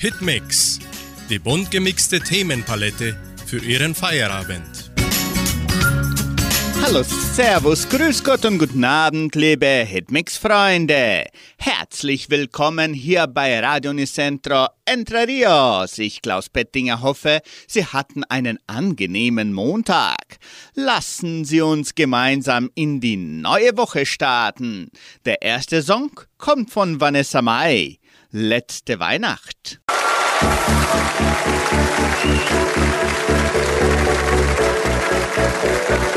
Hitmix, die bunt gemixte Themenpalette für Ihren Feierabend. Hallo, Servus, Grüß Gott und guten Abend, liebe Hitmix-Freunde. Herzlich willkommen hier bei Radio Nicentro Entre Rios. Ich, Klaus Pettinger, hoffe, Sie hatten einen angenehmen Montag. Lassen Sie uns gemeinsam in die neue Woche starten. Der erste Song kommt von Vanessa Mai. Letzte Weihnacht. Letzte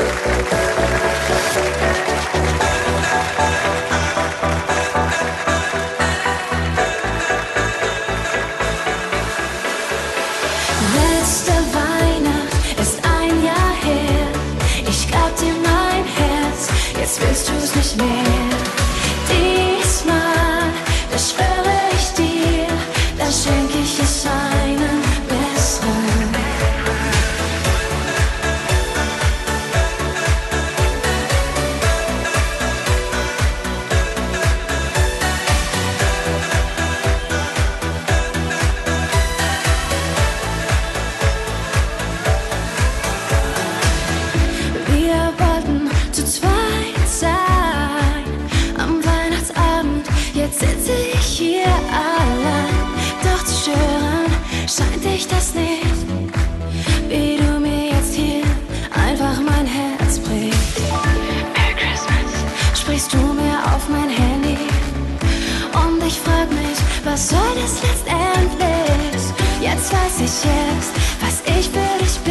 was soll das letztendlich? Jetzt weiß ich jetzt, was ich für dich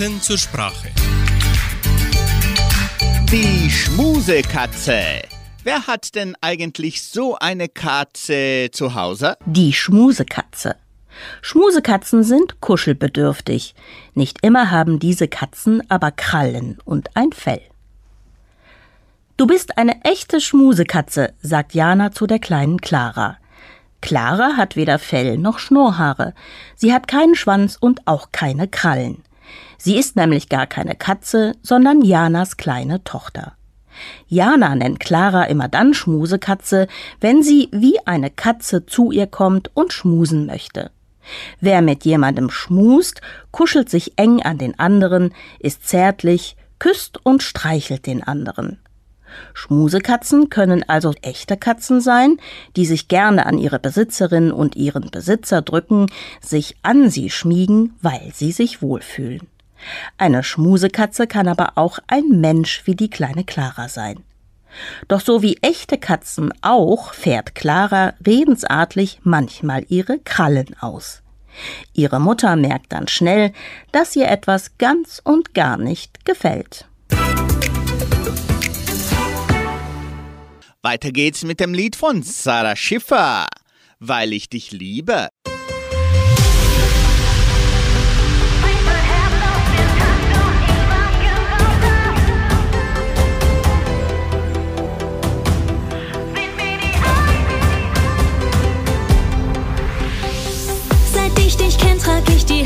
Fakten zur Sprache. Die Schmusekatze. Wer hat denn eigentlich so eine Katze zu Hause? Die Schmusekatze. Schmusekatzen sind kuschelbedürftig. Nicht immer haben diese Katzen aber Krallen und ein Fell. Du bist eine echte Schmusekatze, sagt Jana zu der kleinen Clara. Clara hat weder Fell noch Schnurrhaare. Sie hat keinen Schwanz und auch keine Krallen. Sie ist nämlich gar keine Katze, sondern Janas kleine Tochter. Jana nennt Clara immer dann Schmusekatze, wenn sie wie eine Katze zu ihr kommt und schmusen möchte. Wer mit jemandem schmust, kuschelt sich eng an den anderen, ist zärtlich, küsst und streichelt den anderen. Schmusekatzen können also echte Katzen sein, die sich gerne an ihre Besitzerin und ihren Besitzer drücken, sich an sie schmiegen, weil sie sich wohlfühlen. Eine Schmusekatze kann aber auch ein Mensch wie die kleine Clara sein. Doch so wie echte Katzen auch fährt Clara redensartlich manchmal ihre Krallen aus. Ihre Mutter merkt dann schnell, dass ihr etwas ganz und gar nicht gefällt. Weiter geht's mit dem Lied von Sarah Schiffer, Weil ich dich liebe.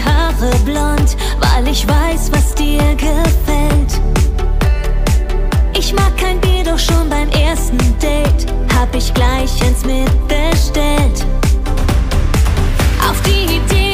Haare blond, weil ich weiß, was dir gefällt. Ich mag kein Bier, doch schon beim ersten Date hab ich gleich eins mitbestellt. Auf die Idee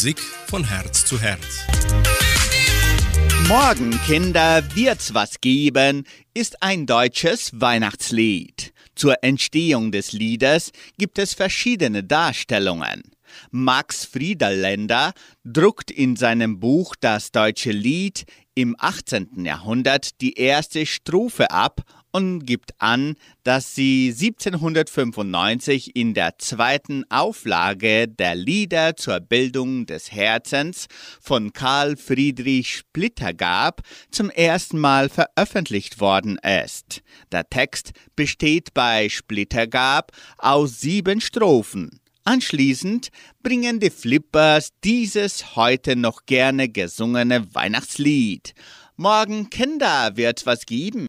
Musik von Herz zu Herz. Morgen, Kinder, wird's was geben, ist ein deutsches Weihnachtslied. Zur Entstehung des Liedes gibt es verschiedene Darstellungen. Max Friederländer druckt in seinem Buch Das deutsche Lied im 18. Jahrhundert die erste Strophe ab und gibt an, dass sie 1795 in der zweiten Auflage der Lieder zur Bildung des Herzens von Karl Friedrich Splittergab zum ersten Mal veröffentlicht worden ist. Der Text besteht bei Splittergab aus sieben Strophen. Anschließend bringen die Flippers dieses heute noch gerne gesungene Weihnachtslied. Morgen, Kinder, wird was geben.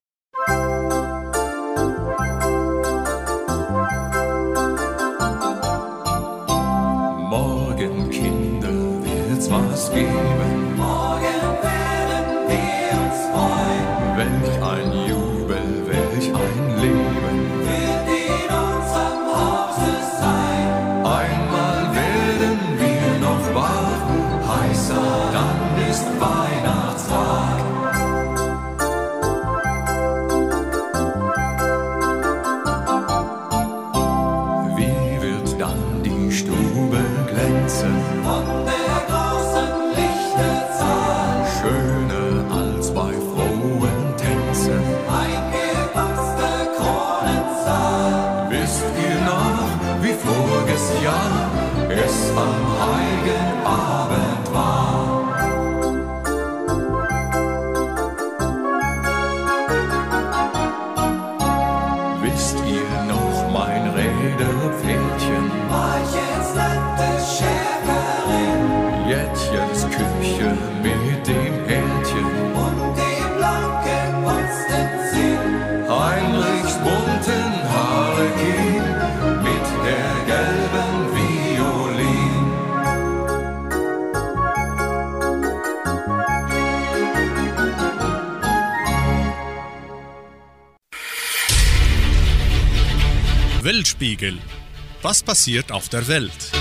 Passiert auf der Welt?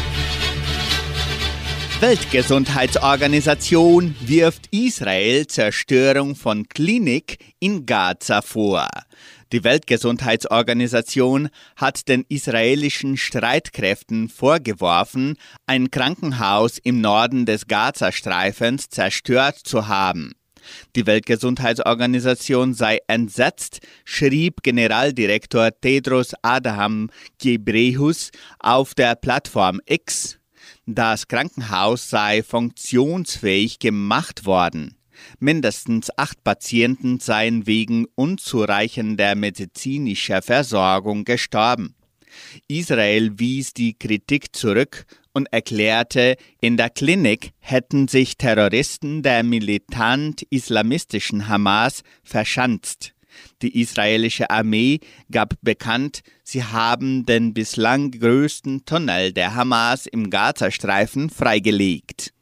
Weltgesundheitsorganisation wirft Israel Zerstörung von Klinik in Gaza vor. Die Weltgesundheitsorganisation hat den israelischen Streitkräften vorgeworfen, ein Krankenhaus im Norden des Gazastreifens zerstört zu haben. Die Weltgesundheitsorganisation sei entsetzt, schrieb Generaldirektor Tedros Adhanom Ghebreyesus auf der Plattform X. Das Krankenhaus sei funktionsfähig gemacht worden. Mindestens acht Patienten seien wegen unzureichender medizinischer Versorgung gestorben. Israel wies die Kritik zurück und erklärte, in der Klinik hätten sich Terroristen der militant-islamistischen Hamas verschanzt. Die israelische Armee gab bekannt, sie haben den bislang größten Tunnel der Hamas im Gazastreifen freigelegt.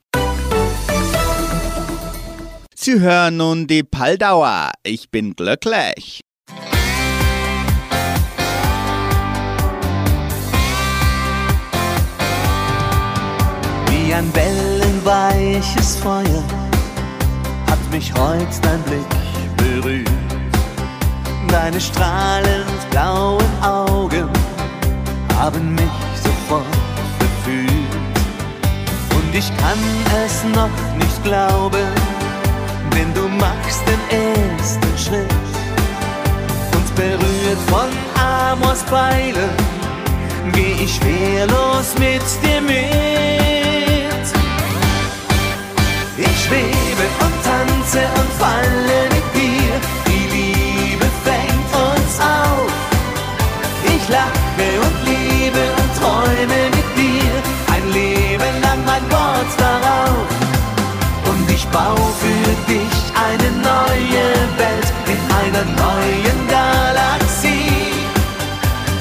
Sie hören nun die Paldauer. Ich bin glücklich. Wie ein wellenweiches Feuer hat mich heut dein Blick berührt. Deine strahlend blauen Augen haben mich sofort gefühlt. Und ich kann es noch nicht glauben, denn du machst den ersten Schritt. Und berührt von Amors Pfeilen geh ich wehrlos mit dir mit. Ich schwebe und tanze und falle mit dir. Die Liebe fängt uns auf. Ich lache und liebe und träume mit dir. Ein mein Wort darauf. Und ich baue für dich eine neue Welt in einer neuen Galaxie.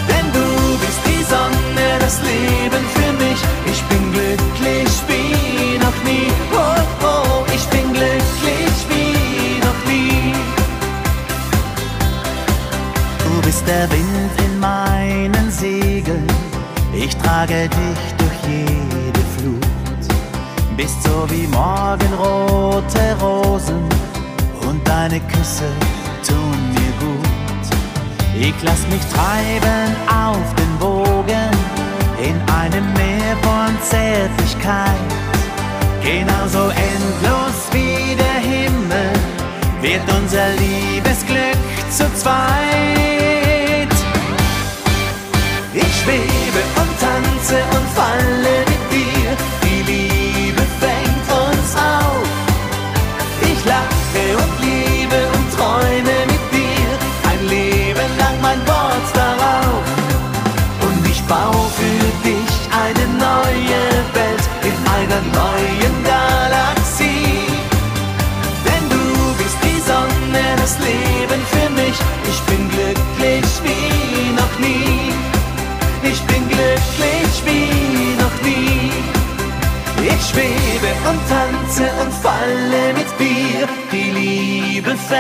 Denn du bist die Sonne, das Leben für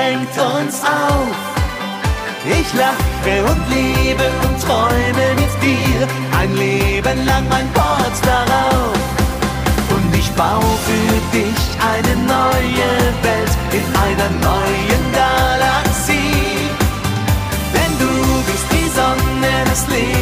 fängt uns auf. Ich lache und liebe und träume mit dir. Ein Leben lang mein Wort darauf. Und ich baue für dich eine neue Welt in einer neuen Galaxie. Denn du bist die Sonne, das Leben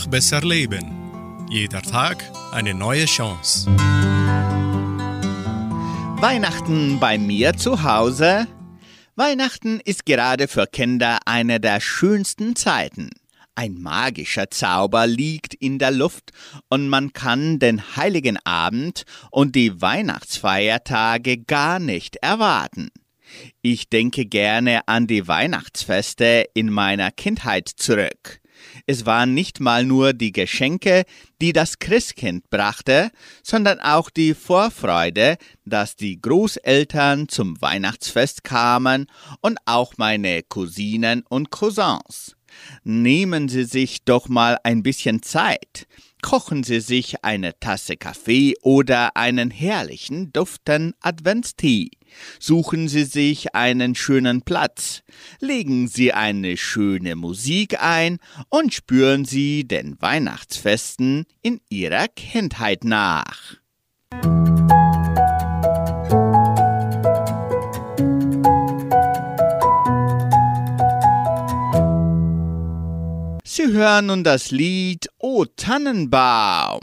Einfach besser leben. Jeder Tag eine neue Chance. Weihnachten bei mir zu Hause? Weihnachten ist gerade für Kinder eine der schönsten Zeiten. Ein magischer Zauber liegt in der Luft und man kann den heiligen Abend und die Weihnachtsfeiertage gar nicht erwarten. Ich denke gerne an die Weihnachtsfeste in meiner Kindheit zurück. Es waren nicht mal nur die Geschenke, die das Christkind brachte, sondern auch die Vorfreude, dass die Großeltern zum Weihnachtsfest kamen und auch meine Cousinen und Cousins. Nehmen Sie sich doch mal ein bisschen Zeit. Kochen Sie sich eine Tasse Kaffee oder einen herrlichen, duften Adventstee. Suchen Sie sich einen schönen Platz. Legen Sie eine schöne Musik ein und spüren Sie den Weihnachtsfesten in Ihrer Kindheit nach. Sie hören nun das Lied O Tannenbaum.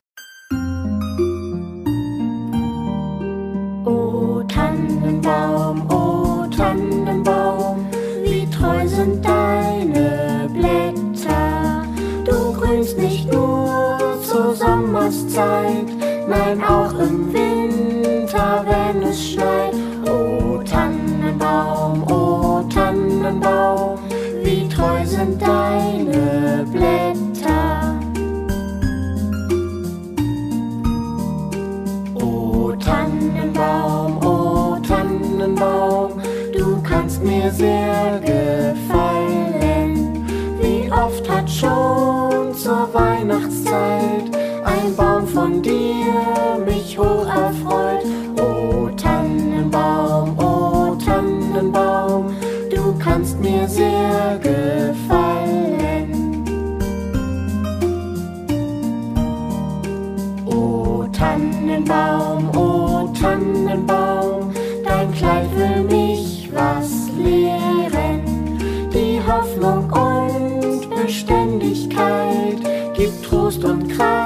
Sommerszeit, nein auch im von dir mich hoch erfreut. O Tannenbaum, o Tannenbaum, du kannst mir sehr gefallen. O Tannenbaum, o Tannenbaum, dein Kleid will mich was lehren. Die Hoffnung und Beständigkeit gibt Trost und Kraft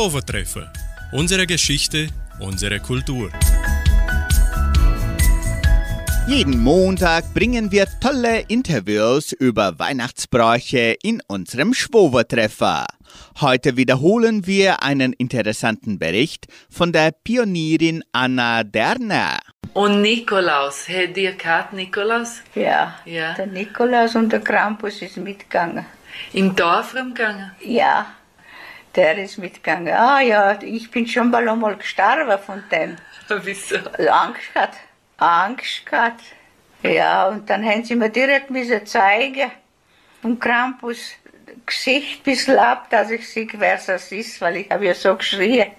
Schwovertreffer. Unsere Geschichte, unsere Kultur. Jeden Montag bringen wir tolle Interviews über Weihnachtsbräuche in unserem Schwovertreffer. Heute wiederholen wir einen interessanten Bericht von der Pionierin Anna Derner. Und Nikolaus, hättet ihr gehabt, Nikolaus? Ja, Ja. der Nikolaus und der Krampus ist mitgegangen. Im Dorf rumgegangen? Ja, der ist mitgegangen. Ah ja, ich bin schon mal einmal gestorben von dem. Wieso? Angst gehabt. Angst gehabt. Ja, und dann haben sie mir direkt müssen zeigen. Und Krampus Gesicht bisschen ab, dass ich sehe, wer das ist, weil ich habe ja so geschrien.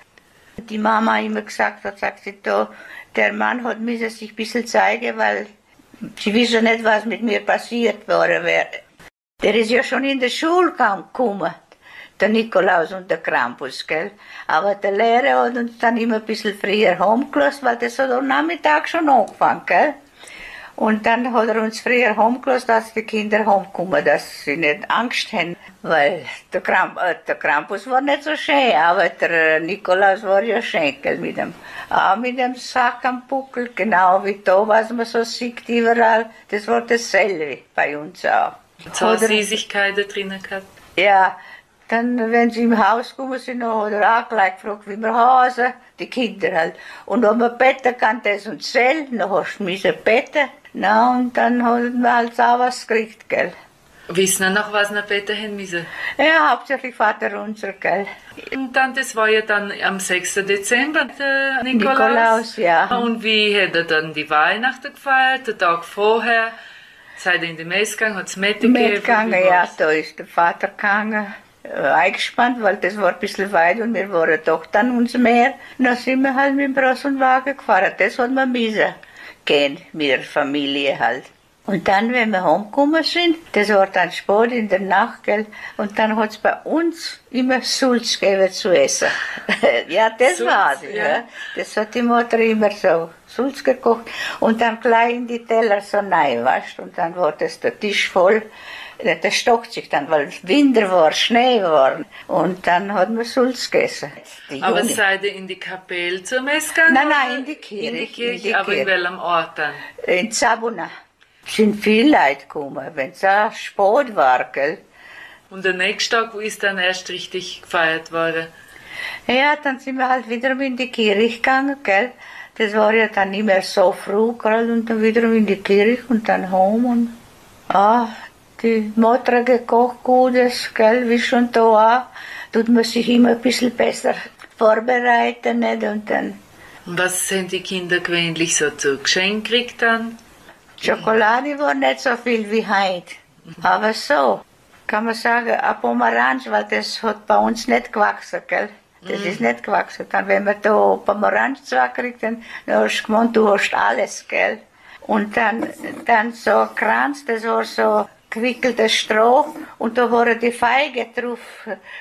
Die Mama immer gesagt hat, sagt sie, da, der Mann hat müssen sich ein bisschen zeigen, weil sie wissen nicht, was mit mir passiert worden wäre. Der ist ja schon in der Schule gekommen, der Nikolaus und der Krampus, gell. Aber der Lehrer hat uns dann immer ein bisschen früher heimgelassen, weil das hat am Nachmittag schon angefangen, gell. Und dann hat er uns früher heimgelassen, dass die Kinder heimkommen, dass sie nicht Angst haben. Weil der, Kramp äh, der Krampus war nicht so schön, aber der Nikolaus war ja schön, gell, mit dem, auch mit dem Sack am Buckel, genau wie da, was man so sieht überall. Das war dasselbe bei uns auch. So Hat Süßigkeiten drinnen gehabt? ja, dann, wenn sie im Haus gekommen sind, hat er auch gleich gefragt, wie wir Hase, die Kinder halt. Und ob man betten kann, das und Zell, dann hast du müssen betten. Na, und dann hat man halt auch was gekriegt, gell. Wissen ihr noch, was ihr beten haben müssen? Ja, hauptsächlich Vater unser, gell. Und dann, das war ja dann am 6. Dezember, der Nikolaus. Nikolaus, ja. Und wie hat er dann die Weihnachten gefeiert, den Tag vorher? Seid ihr in die Messe gegangen, hat es Mette gegeben? Mitgegangen, Wie ja, da ist der Vater gegangen. Äh, eingespannt, weil das war ein bisschen weit und wir waren doch dann uns mehr. Dann sind wir halt mit dem Rosenwagen gefahren. Das hat man müssen gehen mit der Familie halt. Und dann, wenn wir heimgekommen sind, das war dann spät in der Nacht, gell, und dann hat's bei uns immer Sulz gegeben zu essen. ja, das Sulz, war's, ja. ja. Das hat die Mutter immer so Sulz gekocht und dann gleich in die Teller so rein, weißt Und dann war das der Tisch voll. Das stockt sich dann, weil es Winter war, Schnee war. Und dann hat man Sulz gegessen. Aber seid ihr in die Kapelle zur Messe gegangen? Nein, nein, in die Kirche, In die in Kirche, die aber in Kirche. welchem Ort dann? in Zabuna sind viele Leute gekommen, wenn es auch spät war, gell. Und der nächste Tag, wo ist dann erst richtig gefeiert worden? Ja, dann sind wir halt wiederum in die Kirche gegangen, gell. Das war ja dann nicht mehr so früh, gell, und dann wiederum in die Kirche und dann heim und, ah, die Mutter gekocht Gutes, gell, wie schon da auch, tut man sich immer ein bisschen besser vorbereiten, nicht, und dann Und was sind die Kinder gewöhnlich so zu Geschenk gekriegt dann? Schokolade war nicht so viel wie heute. Aber so, kann man sagen, ein Pomeranz, weil das hat bei uns nicht gewachsen, gell? Das ist nicht gewachsen. Dann, wenn man da Pomeranz kriegt, dann, dann hast du gemeint, du hast alles, gell? Und dann, dann so ein Kranz, das war so gewickeltes Stroh und da waren die Feige drauf,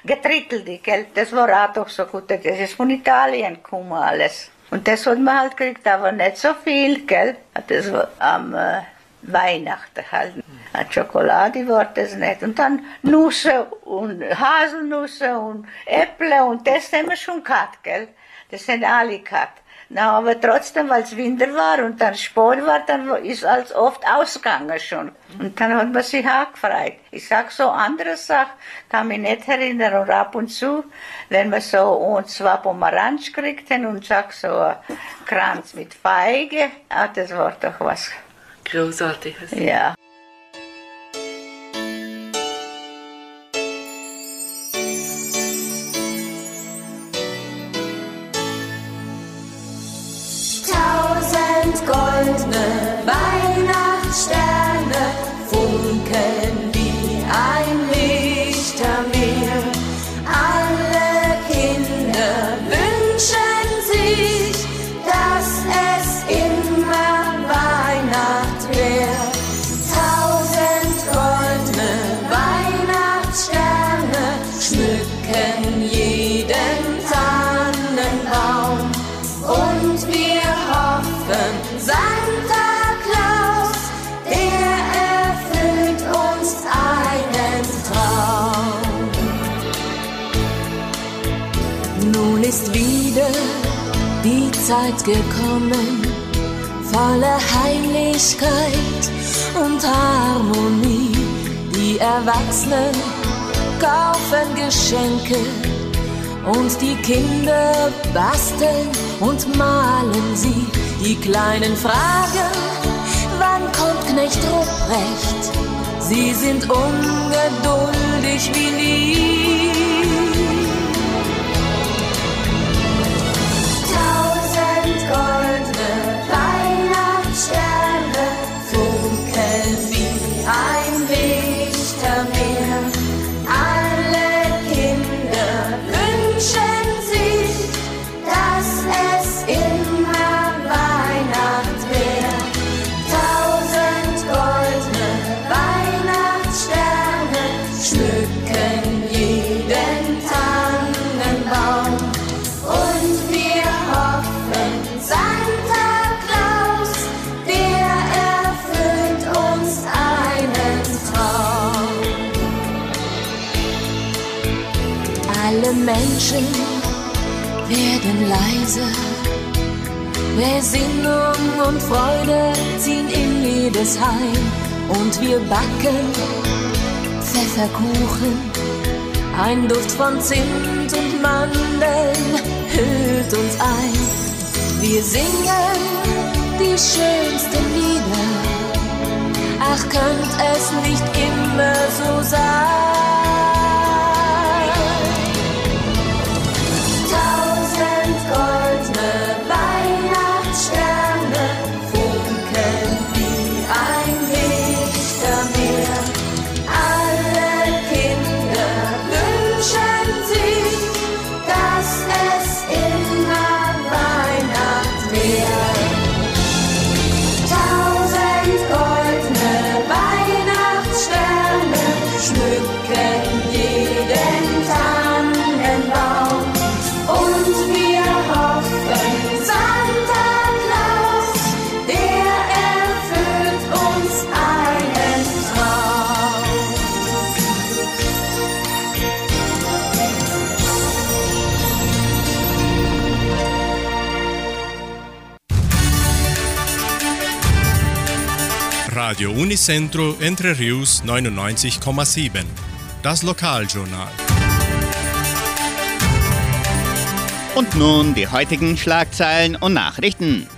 getrittelt, gell? Das war auch doch so gut. Das ist von Italien gekommen alles. Und das hat man halt gekriegt, aber nicht so viel, gell? Das war am äh, Weihnachten halt. An Schokolade war das nicht. Und dann Nüsse und Haselnüsse und Äpfel und das haben wir schon gehabt, gell? Das sind alle gehabt. Na, aber trotzdem, weil es Winter war und dann spät war, dann ist alles oft ausgegangen schon. Und dann hat man sich auch gefreut. Ich sag so andere Sachen, kann mich nicht erinnern. Und ab und zu, wenn wir so uns zwei Pomeranz kriegten und sag so ein Kranz mit Feige, ah, das war doch was. Großartiges. Ja. Zeit gekommen, voller Heiligkeit und Harmonie. Die Erwachsenen kaufen Geschenke und die Kinder basteln und malen sie. Die Kleinen fragen, wann kommt Knecht Ruprecht? Sie sind ungeduldig wie nie. Besinnung und Freude ziehen in jedes Heim. Und wir backen Pfefferkuchen. Ein Duft von Zimt und Mandeln hüllt uns ein. Wir singen die schönsten Lieder. Ach, könnt es nicht immer so sein. Radio Unicentro Entre Rius 99,7. Das Lokaljournal. Und nun die heutigen Schlagzeilen und Nachrichten.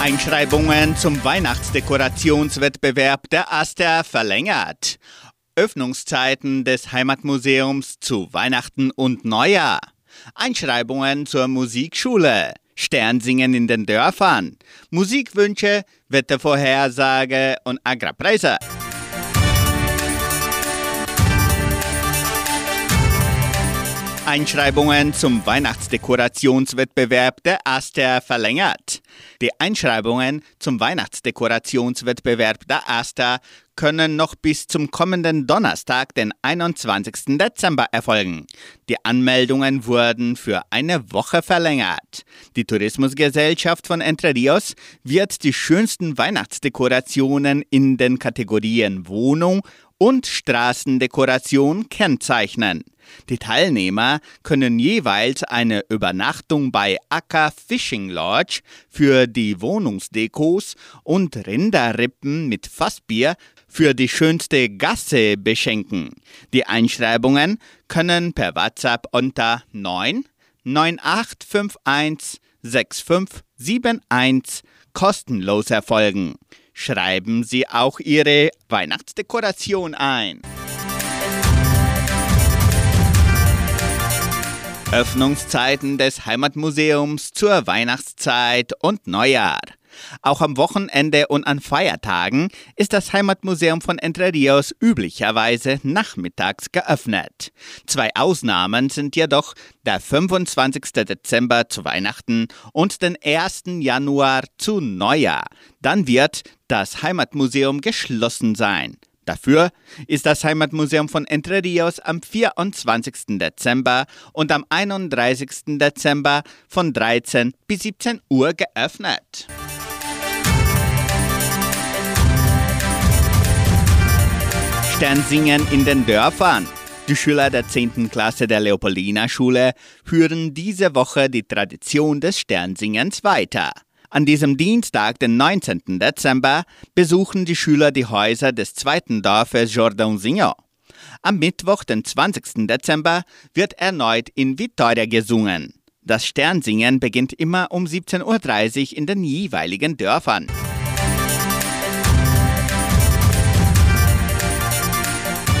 Einschreibungen zum Weihnachtsdekorationswettbewerb der Aster verlängert. Öffnungszeiten des Heimatmuseums zu Weihnachten und Neujahr. Einschreibungen zur Musikschule. Sternsingen in den Dörfern. Musikwünsche, Wettervorhersage und Agrarpreise. Einschreibungen zum Weihnachtsdekorationswettbewerb der Aster verlängert. Die Einschreibungen zum Weihnachtsdekorationswettbewerb der Aster können noch bis zum kommenden Donnerstag, den 21. Dezember erfolgen. Die Anmeldungen wurden für eine Woche verlängert. Die Tourismusgesellschaft von Entre Rios wird die schönsten Weihnachtsdekorationen in den Kategorien Wohnung und Straßendekoration kennzeichnen. Die Teilnehmer können jeweils eine Übernachtung bei Acker Fishing Lodge für die Wohnungsdekos und Rinderrippen mit Fassbier für die schönste Gasse beschenken. Die Einschreibungen können per WhatsApp unter 9 9851 6571 kostenlos erfolgen. Schreiben Sie auch Ihre Weihnachtsdekoration ein. Öffnungszeiten des Heimatmuseums zur Weihnachtszeit und Neujahr. Auch am Wochenende und an Feiertagen ist das Heimatmuseum von Entre Rios üblicherweise nachmittags geöffnet. Zwei Ausnahmen sind jedoch der 25. Dezember zu Weihnachten und den 1. Januar zu Neujahr. Dann wird das Heimatmuseum geschlossen sein. Dafür ist das Heimatmuseum von Entre Rios am 24. Dezember und am 31. Dezember von 13 bis 17 Uhr geöffnet. Sternsingen in den Dörfern. Die Schüler der 10. Klasse der Leopoldina-Schule führen diese Woche die Tradition des Sternsingens weiter. An diesem Dienstag, den 19. Dezember, besuchen die Schüler die Häuser des zweiten Dorfes Jordan-Signon. Am Mittwoch, den 20. Dezember, wird erneut in Vitoria gesungen. Das Sternsingen beginnt immer um 17.30 Uhr in den jeweiligen Dörfern.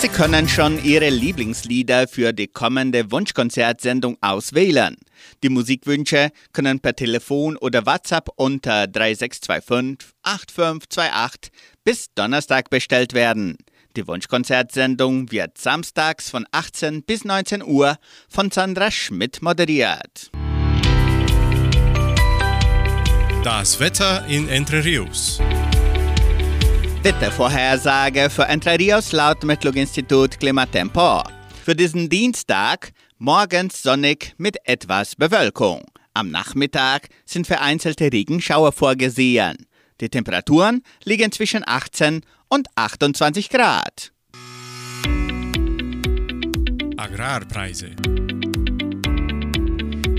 Sie können schon Ihre Lieblingslieder für die kommende Wunschkonzertsendung auswählen. Die Musikwünsche können per Telefon oder WhatsApp unter 3625 8528 bis Donnerstag bestellt werden. Die Wunschkonzertsendung wird samstags von 18 bis 19 Uhr von Sandra Schmidt moderiert. Das Wetter in Entre Rios. Wettervorhersage für Entre Rios laut Metlog-Institut Klimatempo. Für diesen Dienstag morgens sonnig mit etwas Bewölkung. Am Nachmittag sind vereinzelte Regenschauer vorgesehen. Die Temperaturen liegen zwischen 18 und 28 Grad. Agrarpreise.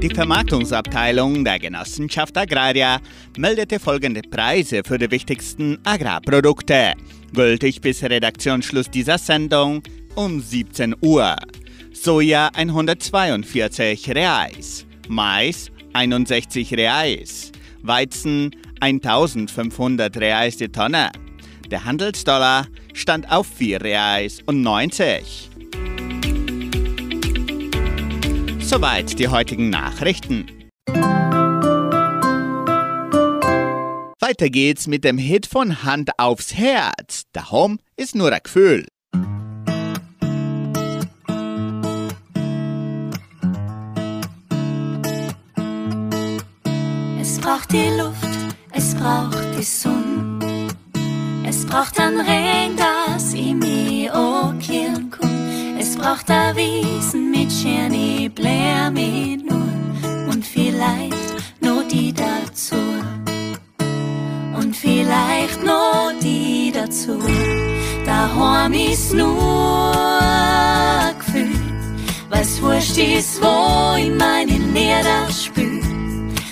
Die Vermarktungsabteilung der Genossenschaft Agraria meldete folgende Preise für die wichtigsten Agrarprodukte, gültig bis Redaktionsschluss dieser Sendung um 17 Uhr. Soja 142 Reais, Mais 61 Reais, Weizen 1500 Reais die Tonne. Der Handelsdollar stand auf 4 Reais und 90. Soweit die heutigen Nachrichten. Weiter geht's mit dem Hit von Hand aufs Herz. Der Home ist nur ein Gefühl. Es braucht die Luft, es braucht die Sonne. Es braucht ein Regen, das ich mich okkieren kann. Es braucht ein Wiesen mit schöne Blär mit nur und vielleicht nur die dazu. Und vielleicht nur die dazu. Daheim ist nur ein Gefühl, was wurscht ist, wo ich meine Lieder spül.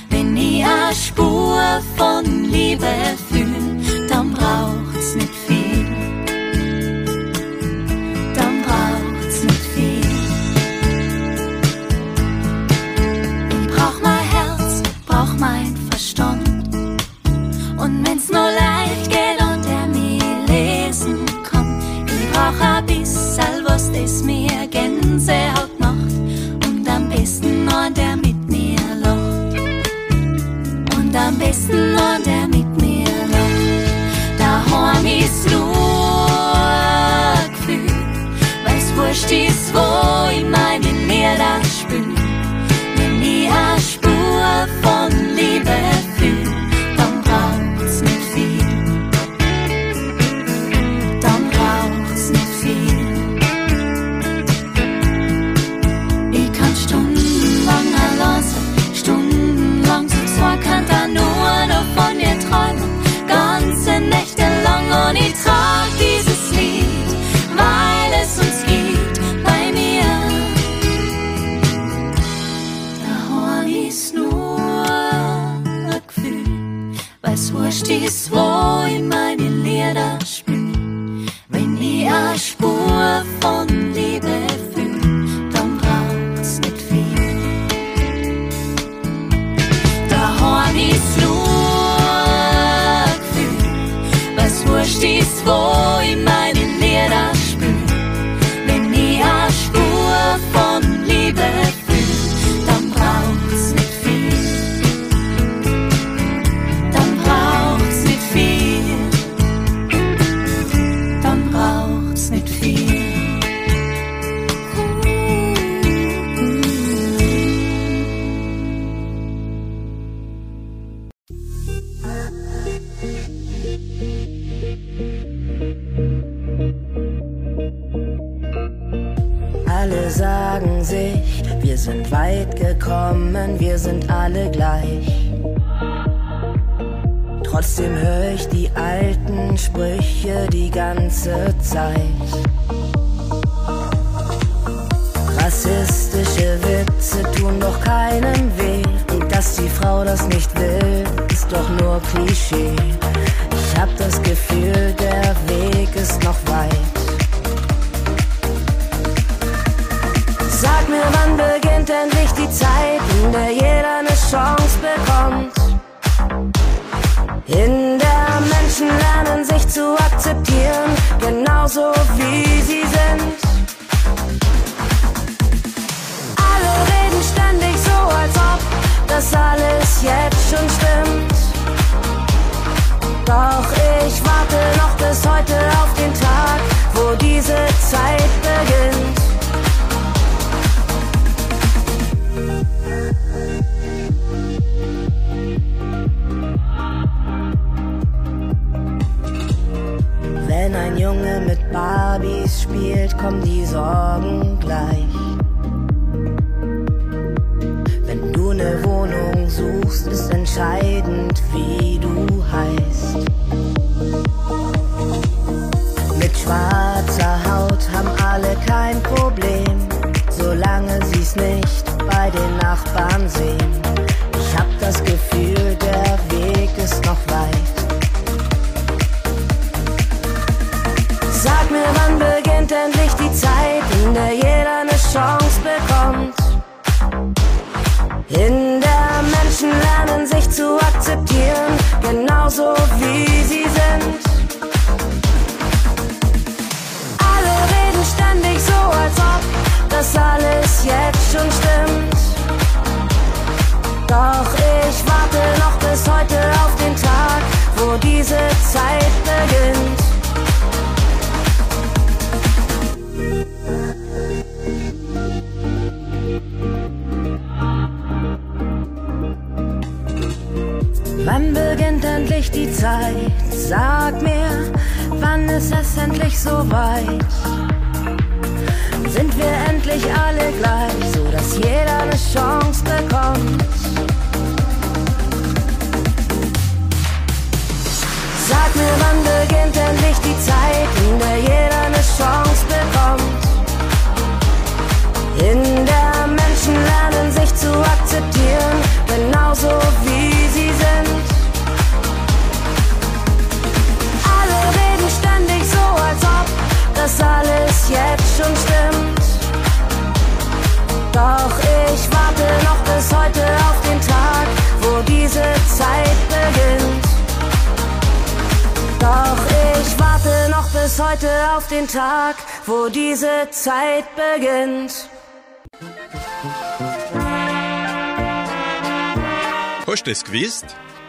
Wenn ich eine Spur von Liebe fühl, dann braucht's nicht am besten nur der mit mir lacht. Daheim ist nur Gefühl, weil's wurscht ist, wo ich meine Lieder spül. Wenn ich eine Spur von Liebe wurscht ist, wo ich meine Lieder eine Wohnung suchst, ist entscheidend, wie du heißt. Mit schwarzer Haut haben alle kein Problem, solange sie's nicht bei den Nachbarn sehen. Bis heute auf den Tag, wo diese Zeit beginnt. Wann beginnt endlich die Zeit? Sag mir, wann ist es endlich so weit? Sind wir endlich alle gleich, so dass jeder eine Chance bekommt? Mir, wann beginnt endlich die Zeit, in der jeder eine Chance bekommt? In der Menschen lernen sich zu akzeptieren, genauso wie sie sind. Alle reden ständig so, als ob das alles jetzt schon stimmt. Doch ich warte noch bis heute auf den Tag, wo diese Zeit beginnt. Bis heute auf den Tag, wo diese Zeit beginnt. Hast du es gewusst?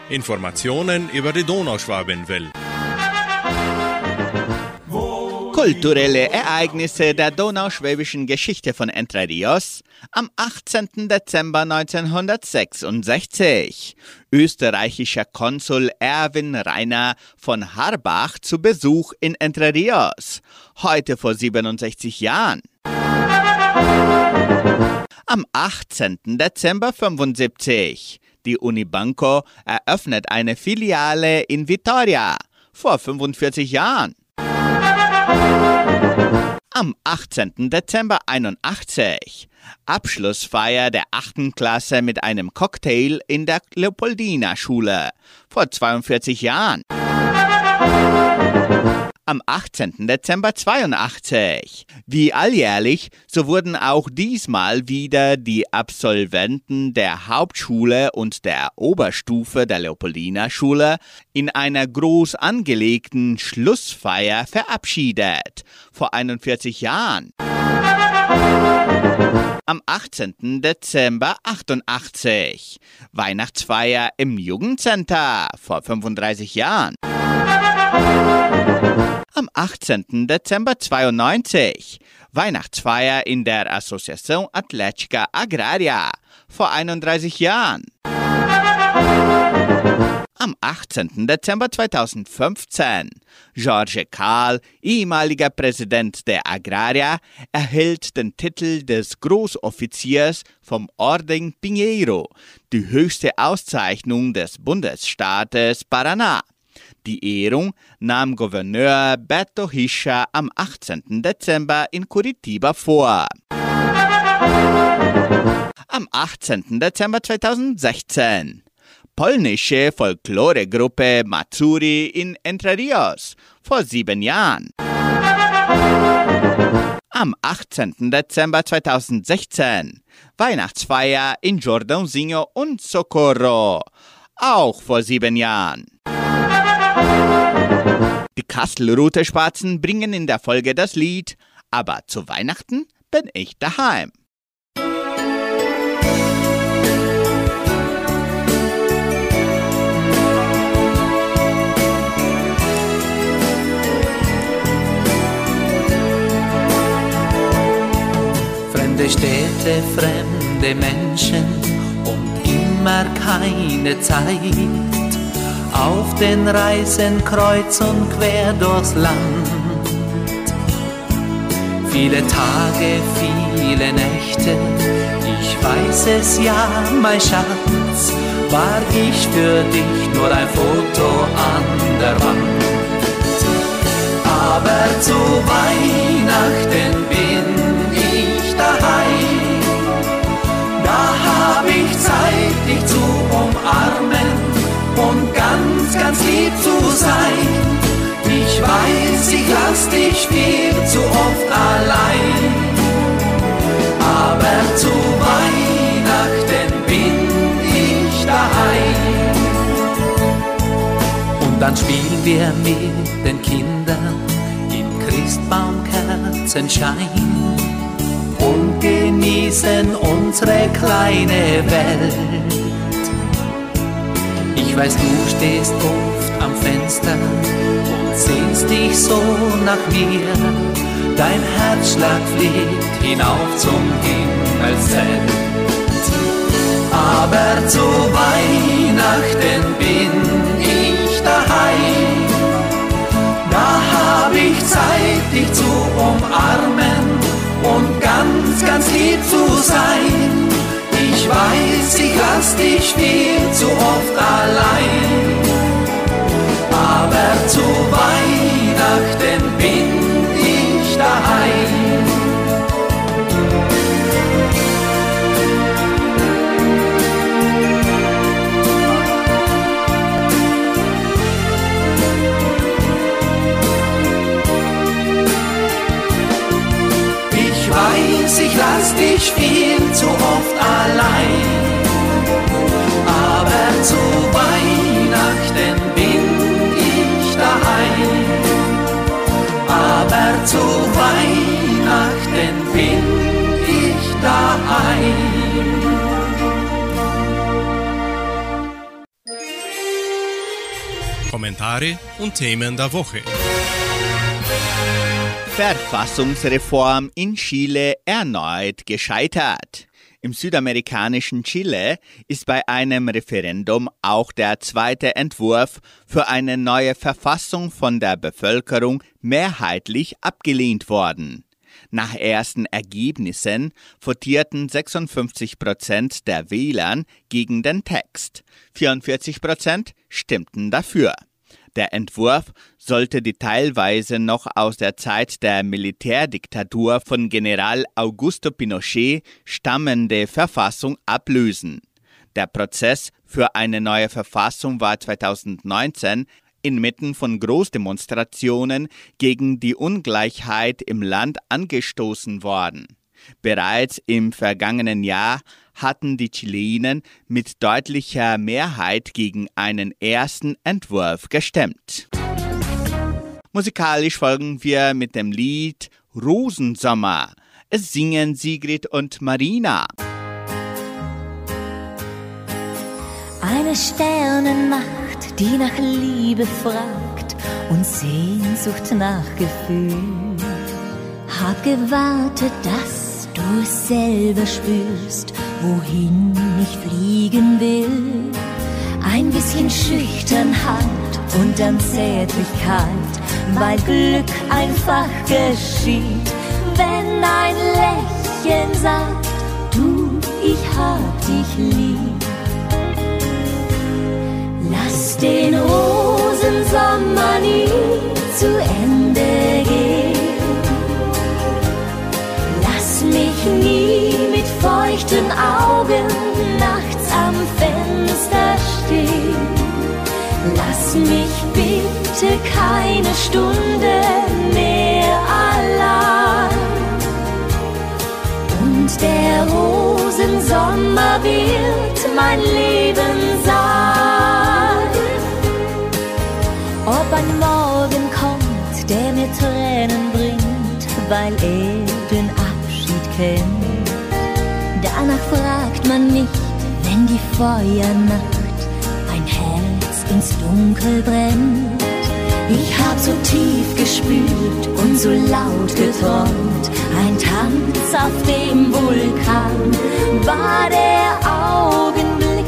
Informationen über die Donauschwabenwelle. Kulturelle Ereignisse der donauschwäbischen Geschichte von Entre Rios am 18. Dezember 1966. Österreichischer Konsul Erwin Rainer von Harbach zu Besuch in Entre Rios. Heute vor 67 Jahren. Am 18. Dezember 75. Die Unibanco eröffnet eine Filiale in Vitoria. Vor 45 Jahren. Am 18. Dezember 81. Abschlussfeier der 8. Klasse mit einem Cocktail in der Leopoldina Schule. Vor 42 Jahren. Am 18. Dezember 82. Wie alljährlich, so wurden auch diesmal wieder die Absolventen der Hauptschule und der Oberstufe der Leopoldina Schule in einer groß angelegten Schlussfeier verabschiedet. Vor 41 Jahren. Am 18. Dezember 88. Weihnachtsfeier im Jugendcenter vor 35 Jahren. Am 18. Dezember 92. Weihnachtsfeier in der Associação Atlética Agraria vor 31 Jahren. Am 18. Dezember 2015. George Kahl, ehemaliger Präsident der Agraria, erhält den Titel des Großoffiziers vom Orden Pinheiro, die höchste Auszeichnung des Bundesstaates Paraná. Die Ehrung nahm Gouverneur Beto Hischa am 18. Dezember in Curitiba vor. Am 18. Dezember 2016 polnische Folkloregruppe Matsuri in Entre Rios vor sieben Jahren. Am 18. Dezember 2016 Weihnachtsfeier in Jordãozinho und Socorro, auch vor sieben Jahren. Die Kastelruther Spatzen bringen in der Folge das Lied Aber zu Weihnachten bin ich daheim. Fremde Städte, fremde Menschen und immer keine Zeit. Auf den Reisen kreuz und quer durchs Land. Viele Tage, viele Nächte, ich weiß es ja, mein Schatz, war ich für dich nur ein Foto an der Wand. Aber zu Weihnachten bin ich daheim, da hab ich Zeit, dich zu umarmen und ganz, ganz lieb zu sein. Ich weiß, ich lass dich viel zu oft allein, aber zu Weihnachten bin ich daheim. Und dann spielen wir mit den Kindern im Christbaumkerzenschein und genießen unsere kleine Welt. Ich weiß, du stehst oft am Fenster und sehnst dich so nach mir. Dein Herzschlag fliegt hinauf zum Himmelszelt. Aber zu Weihnachten bin ich daheim. Da hab ich Zeit, dich zu umarmen und ganz, ganz lieb zu sein. Ich weiß, ich lass dich viel zu oft allein. Aber zu Weihnachten bin lass dich viel zu oft allein. Aber zu Weihnachten bin ich daheim. Aber zu Weihnachten bin ich daheim. Kommentare und Themen der Woche. Verfassungsreform in Chile erneut gescheitert. Im südamerikanischen Chile ist bei einem Referendum auch der zweite Entwurf für eine neue Verfassung von der Bevölkerung mehrheitlich abgelehnt worden. Nach ersten Ergebnissen votierten 56 Prozent der Wählern gegen den Text. 44 Prozent stimmten dafür. Der Entwurf sollte die teilweise noch aus der Zeit der Militärdiktatur von General Augusto Pinochet stammende Verfassung ablösen. Der Prozess für eine neue Verfassung war 2019 inmitten von Großdemonstrationen gegen die Ungleichheit im Land angestoßen worden. Bereits im vergangenen Jahr hatten die Chilenen mit deutlicher Mehrheit gegen einen ersten Entwurf gestimmt. Musikalisch folgen wir mit dem Lied Rosensommer. Es singen Sigrid und Marina. Eine Sternennacht, die nach Liebe fragt und Sehnsucht nach Gefühl. Hab gewartet, dass du es selber spürst, wohin ich fliegen will. ein bisschen Schüchternheit und dann Zärtlichkeit, weil Glück einfach geschieht, wenn ein Lächeln sagt, du, ich hab dich lieb. Lass den Rosensommer nie zu Ende feuchten Augen nachts am Fenster stehen. Lass mich bitte keine Stunde mehr allein. Und der Rosensommer wird mein Leben sein. Ob ein Morgen kommt, der mir Tränen bringt, weil er den Abschied kennt. Man nicht, wenn die Feuernacht ein Herz ins Dunkel brennt. Ich hab so tief gespürt und so laut geträumt. Ein Tanz auf dem Vulkan war der Augenblick,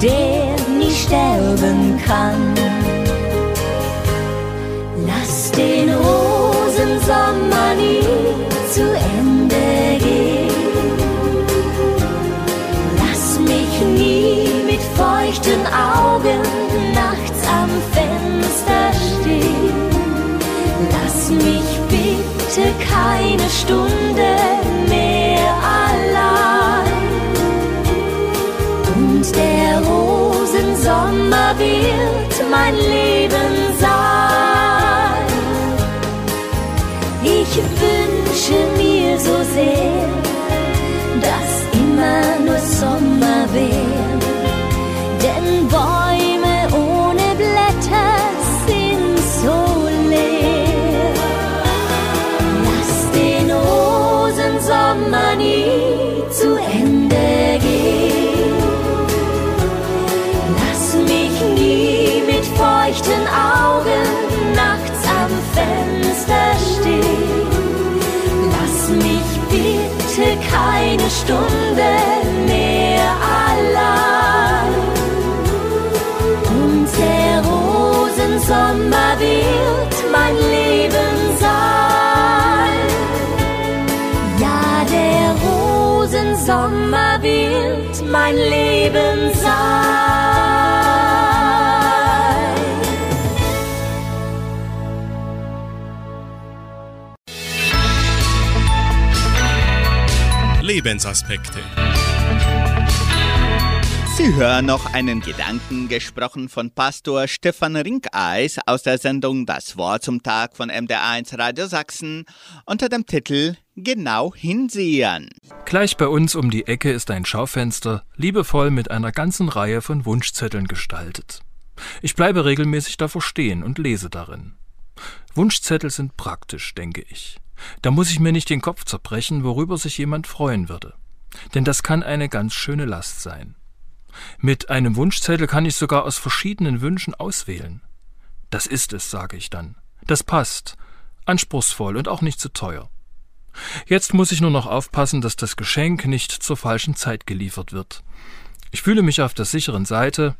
der nie sterben kann. Lass den Rosensommer nie zu Ende bitte keine Stunde mehr allein. Und der Rosensommer wird mein Leben sein. Ich wünsche mir so sehr, keine Stunde mehr allein. Und der Rosensommer wird mein Leben sein. Ja, der Rosensommer wird mein Leben sein. Lebensaspekte. Sie hören noch einen Gedanken gesprochen von Pastor Stefan Rinkeis aus der Sendung Das Wort zum Tag von MDR1 Radio Sachsen unter dem Titel Genau hinsehen. Gleich bei uns um die Ecke ist ein Schaufenster, liebevoll mit einer ganzen Reihe von Wunschzetteln gestaltet. Ich bleibe regelmäßig davor stehen und lese darin. Wunschzettel sind praktisch, denke ich. Da muss ich mir nicht den Kopf zerbrechen, worüber sich jemand freuen würde. Denn das kann eine ganz schöne Last sein. Mit einem Wunschzettel kann ich sogar aus verschiedenen Wünschen auswählen. Das ist es, sage ich dann. Das passt. Anspruchsvoll und auch nicht zu teuer. Jetzt muss ich nur noch aufpassen, dass das Geschenk nicht zur falschen Zeit geliefert wird. Ich fühle mich auf der sicheren Seite,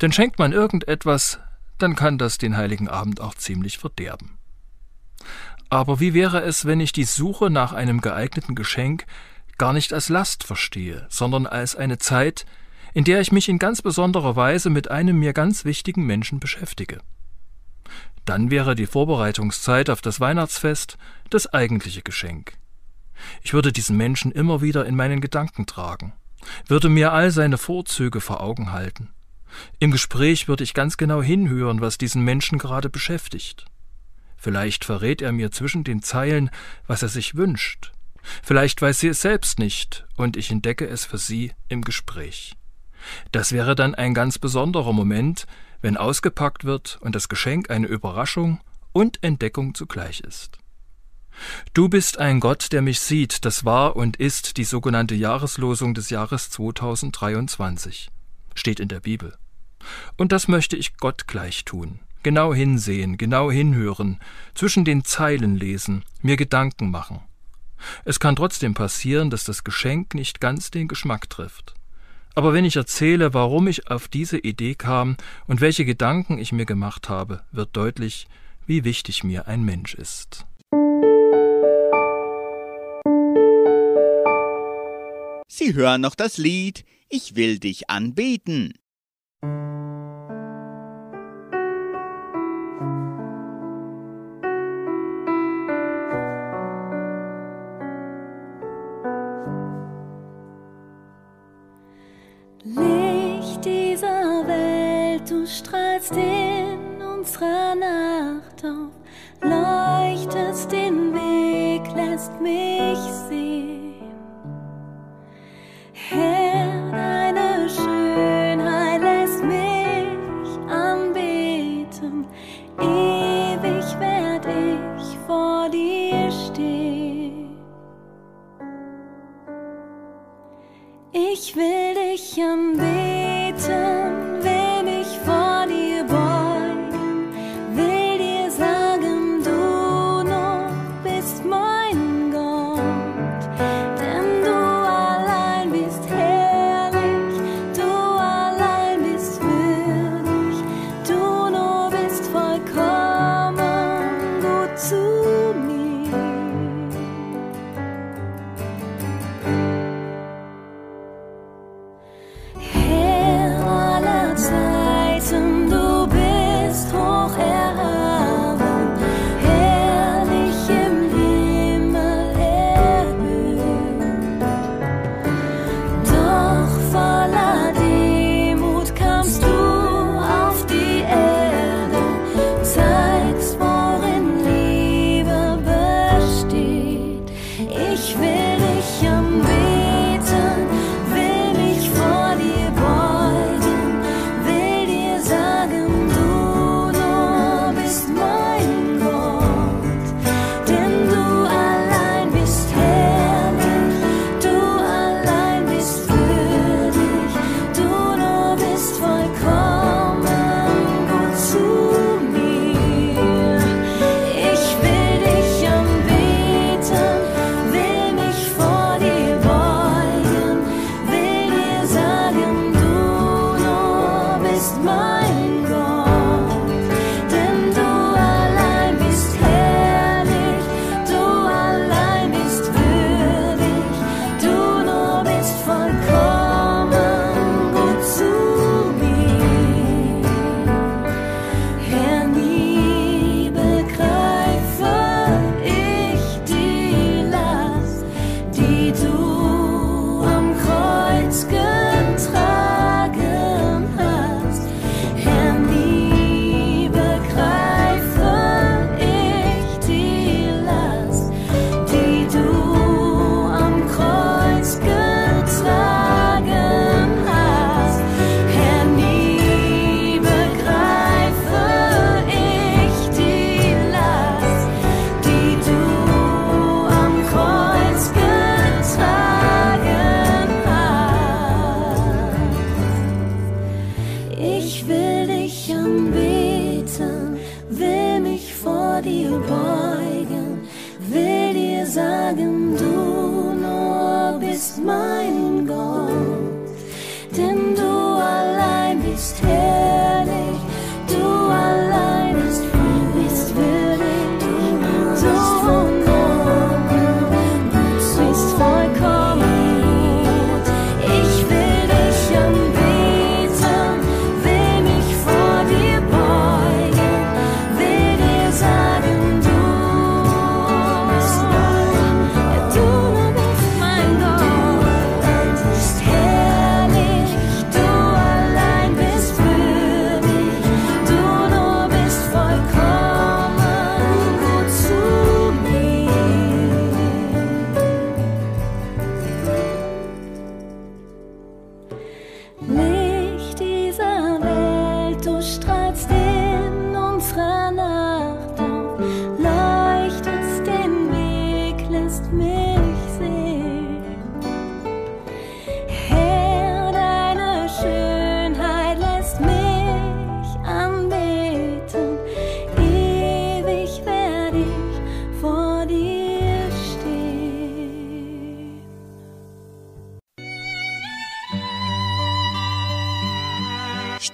denn schenkt man irgendetwas, dann kann das den heiligen Abend auch ziemlich verderben. Aber wie wäre es, wenn ich die Suche nach einem geeigneten Geschenk gar nicht als Last verstehe, sondern als eine Zeit, in der ich mich in ganz besonderer Weise mit einem mir ganz wichtigen Menschen beschäftige. Dann wäre die Vorbereitungszeit auf das Weihnachtsfest das eigentliche Geschenk. Ich würde diesen Menschen immer wieder in meinen Gedanken tragen, würde mir all seine Vorzüge vor Augen halten. Im Gespräch würde ich ganz genau hinhören, was diesen Menschen gerade beschäftigt. Vielleicht verrät er mir zwischen den Zeilen, was er sich wünscht. Vielleicht weiß sie es selbst nicht, und ich entdecke es für sie im Gespräch. Das wäre dann ein ganz besonderer Moment, wenn ausgepackt wird und das Geschenk eine Überraschung und Entdeckung zugleich ist. Du bist ein Gott, der mich sieht, das war und ist die sogenannte Jahreslosung des Jahres 2023. Steht in der Bibel. Und das möchte ich Gott gleich tun. Genau hinsehen, genau hinhören, zwischen den Zeilen lesen, mir Gedanken machen. Es kann trotzdem passieren, dass das Geschenk nicht ganz den Geschmack trifft. Aber wenn ich erzähle, warum ich auf diese Idee kam und welche Gedanken ich mir gemacht habe, wird deutlich, wie wichtig mir ein Mensch ist. Sie hören noch das Lied Ich will dich anbeten. Licht dieser Welt, du strahlst in unserer Nacht auf, leuchtest den Weg, lässt mich sehen. Herr, deine Schönheit lässt mich anbeten, ewig werd ich vor dir stehen. Ich will can be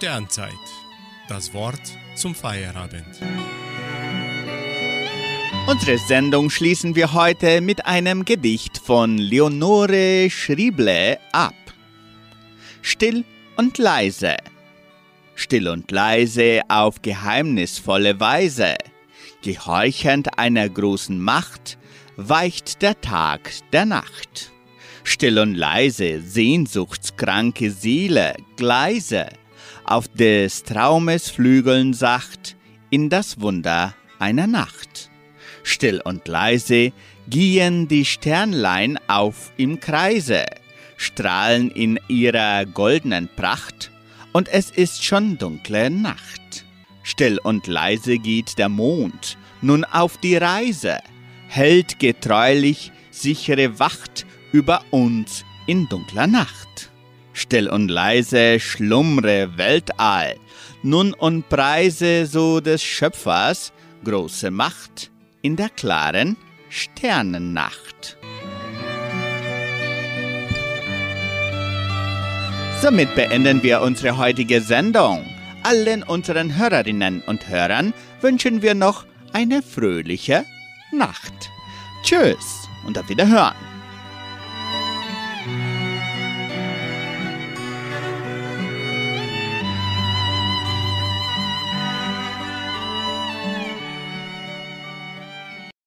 Sternzeit. Das Wort zum Feierabend. Unsere Sendung schließen wir heute mit einem Gedicht von Leonore Schrieble ab. Still und leise. Still und leise auf geheimnisvolle Weise, gehorchend einer großen Macht, weicht der Tag der Nacht. Still und leise, sehnsuchtskranke Seele, Gleise, auf des Traumes Flügeln sacht, in das Wunder einer Nacht. Still und leise gehen die Sternlein auf im Kreise, strahlen in ihrer goldenen Pracht, und es ist schon dunkle Nacht. Still und leise geht der Mond nun auf die Reise, hält getreulich sichere Wacht über uns in dunkler Nacht. Still und leise schlummre Weltall, nun und preise so des Schöpfers große Macht in der klaren Sternennacht. Somit beenden wir unsere heutige Sendung. Allen unseren Hörerinnen und Hörern wünschen wir noch eine fröhliche Nacht. Tschüss und auf Wiederhören.